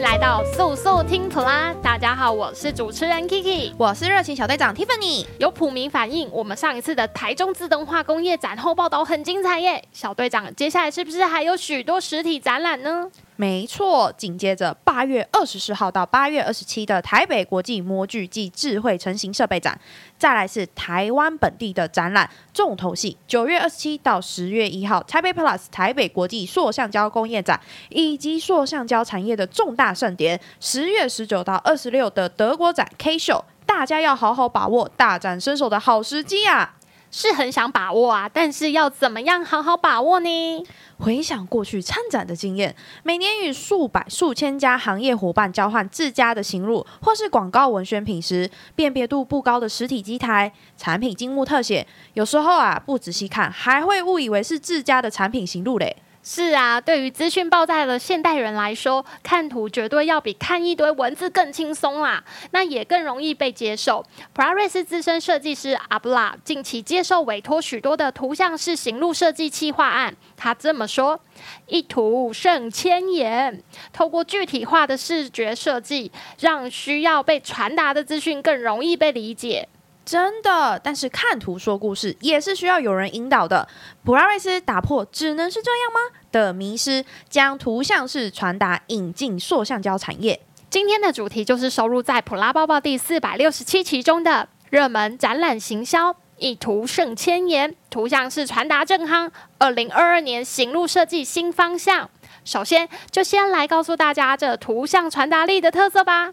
迎来到速速听普拉！大家好，我是主持人 Kiki，我是热情小队长 Tiffany。有普民反映，我们上一次的台中自动化工业展后报道很精彩耶！小队长，接下来是不是还有许多实体展览呢？没错，紧接着八月二十四号到八月二十七的台北国际模具暨智慧成型设备展，再来是台湾本地的展览重头戏。九月二十七到十月一号，台北 Plus 台北国际塑橡胶工业展以及塑橡胶产业的重大盛典。十月十九到二十六的德国展 K Show，大家要好好把握大展身手的好时机啊！是很想把握啊，但是要怎么样好好把握呢？回想过去参展的经验，每年与数百、数千家行业伙伴交换自家的行路或是广告文宣品时，辨别度不高的实体机台、产品金幕特写，有时候啊不仔细看，还会误以为是自家的产品行路嘞。是啊，对于资讯爆炸的现代人来说，看图绝对要比看一堆文字更轻松啦，那也更容易被接受。普拉瑞斯资深设计师阿布拉近期接受委托许多的图像式行路设计企划案，他这么说：“一图胜千言，透过具体化的视觉设计，让需要被传达的资讯更容易被理解。”真的，但是看图说故事也是需要有人引导的。普拉瑞斯打破只能是这样吗的迷失，将图像式传达引进塑橡胶产业。今天的主题就是收录在普拉包包第四百六十七期中的热门展览行销，一图胜千言，图像式传达正夯。二零二二年行路设计新方向。首先，就先来告诉大家这图像传达力的特色吧。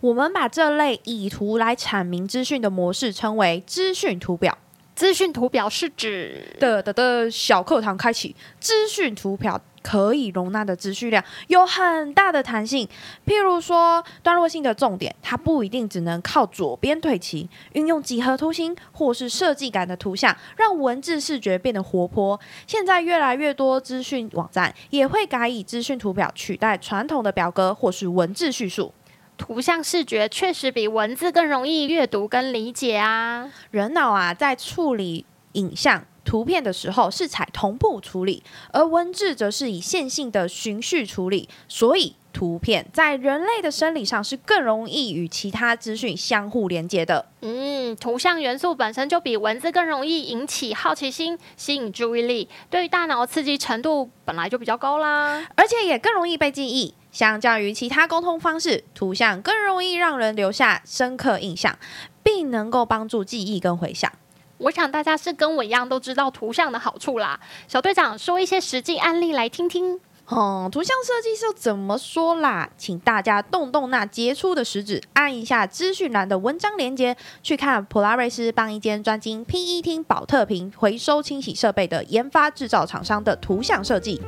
我们把这类以图来阐明资讯的模式称为资讯图表。资讯图表是指的的的小课堂开启。资讯图表可以容纳的资讯量有很大的弹性。譬如说，段落性的重点，它不一定只能靠左边对齐。运用几何图形或是设计感的图像，让文字视觉变得活泼。现在越来越多资讯网站也会改以资讯图表取代传统的表格或是文字叙述。图像视觉确实比文字更容易阅读跟理解啊！人脑啊，在处理影像图片的时候是采同步处理，而文字则是以线性的循序处理，所以图片在人类的生理上是更容易与其他资讯相互连接的。嗯，图像元素本身就比文字更容易引起好奇心、吸引注意力，对于大脑刺激程度本来就比较高啦，而且也更容易被记忆。相较于其他沟通方式，图像更容易让人留下深刻印象，并能够帮助记忆跟回想。我想大家是跟我一样都知道图像的好处啦。小队长说一些实际案例来听听。嗯，图像设计是怎么说啦？请大家动动那杰出的食指，按一下资讯栏的文章链接，去看普拉瑞斯帮一间专精 PET 保特瓶回收清洗设备的研发制造厂商的图像设计。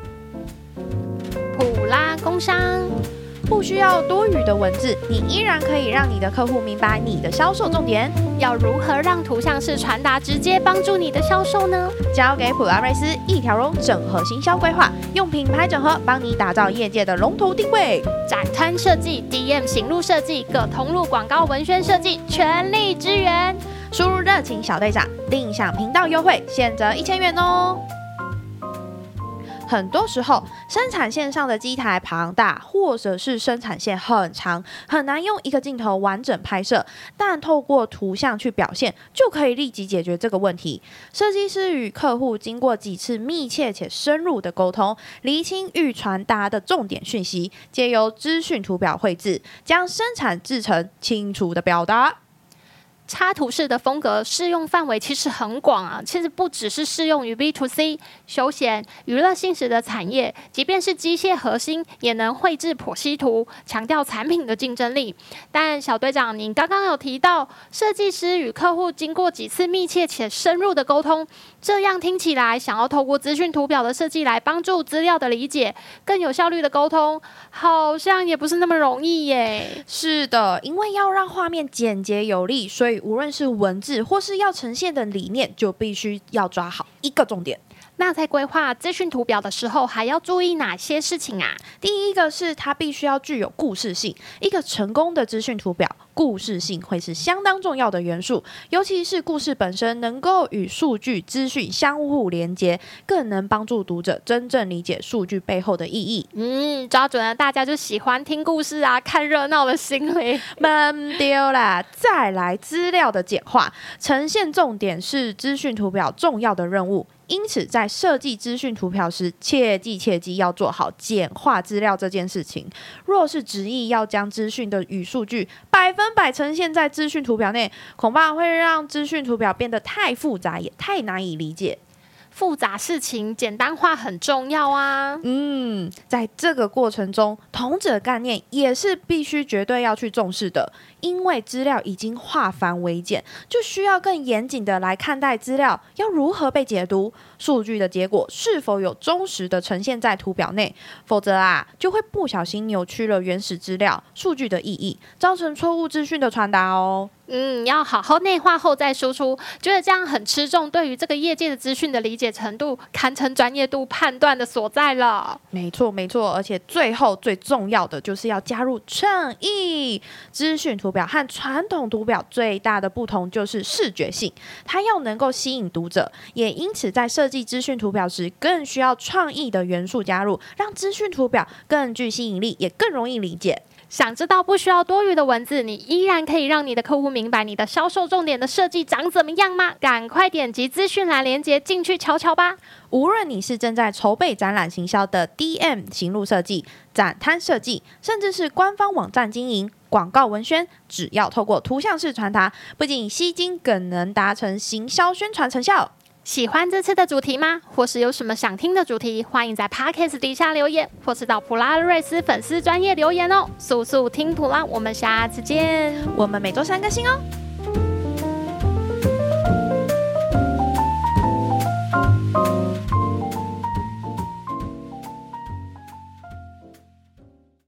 普拉工商不需要多余的文字，你依然可以让你的客户明白你的销售重点。要如何让图像式传达直接帮助你的销售呢？交给普拉瑞斯一条龙整合行销规划，用品牌整合帮你打造业界的龙头定位。展摊设计、DM 行路设计、各通路广告文宣设计，全力支援。输入热情小队长，定享频道优惠，现折一千元哦。很多时候，生产线上的机台庞大，或者是生产线很长，很难用一个镜头完整拍摄。但透过图像去表现，就可以立即解决这个问题。设计师与客户经过几次密切且深入的沟通，厘清欲传达的重点讯息，借由资讯图表绘制，将生产制程清楚的表达。插图式的风格适用范围其实很广啊，其实不只是适用于 B to C 休闲娱乐性质的产业，即便是机械核心也能绘制剖析图，强调产品的竞争力。但小队长，您刚刚有提到设计师与客户经过几次密切且深入的沟通，这样听起来，想要透过资讯图表的设计来帮助资料的理解，更有效率的沟通，好像也不是那么容易耶。是的，因为要让画面简洁有力，所以无论是文字或是要呈现的理念，就必须要抓好一个重点。那在规划资讯图表的时候，还要注意哪些事情啊？第一个是它必须要具有故事性，一个成功的资讯图表，故事性会是相当重要的元素，尤其是故事本身能够与数据资讯相互连接，更能帮助读者真正理解数据背后的意义。嗯，抓准了大家就喜欢听故事啊、看热闹的心理。闷丢啦！再来资料的简化，呈现重点是资讯图表重要的任务。因此，在设计资讯图表时，切记切记要做好简化资料这件事情。若是执意要将资讯的与数据百分百呈现在资讯图表内，恐怕会让资讯图表变得太复杂，也太难以理解。复杂事情简单化很重要啊。嗯，在这个过程中，同者概念也是必须绝对要去重视的。因为资料已经化繁为简，就需要更严谨的来看待资料要如何被解读，数据的结果是否有忠实的呈现在图表内，否则啊，就会不小心扭曲了原始资料数据的意义，造成错误资讯的传达哦。嗯，要好好内化后再输出，觉得这样很吃重，对于这个业界的资讯的理解程度，堪称专业度判断的所在了。没错，没错，而且最后最重要的就是要加入创意。资讯图表和传统图表最大的不同就是视觉性，它要能够吸引读者，也因此在设计资讯图表时，更需要创意的元素加入，让资讯图表更具吸引力，也更容易理解。想知道不需要多余的文字，你依然可以让你的客户明白你的销售重点的设计长怎么样吗？赶快点击资讯栏连接进去瞧瞧吧！无论你是正在筹备展览行销的 DM 行路设计、展摊设计，甚至是官方网站经营、广告文宣，只要透过图像式传达，不仅吸睛，更能达成行销宣传成效。喜欢这次的主题吗？或是有什么想听的主题？欢迎在 Podcast 底下留言，或是到普拉瑞斯粉丝专业留言哦。速速听普拉，我们下次见。我们每周三更新哦。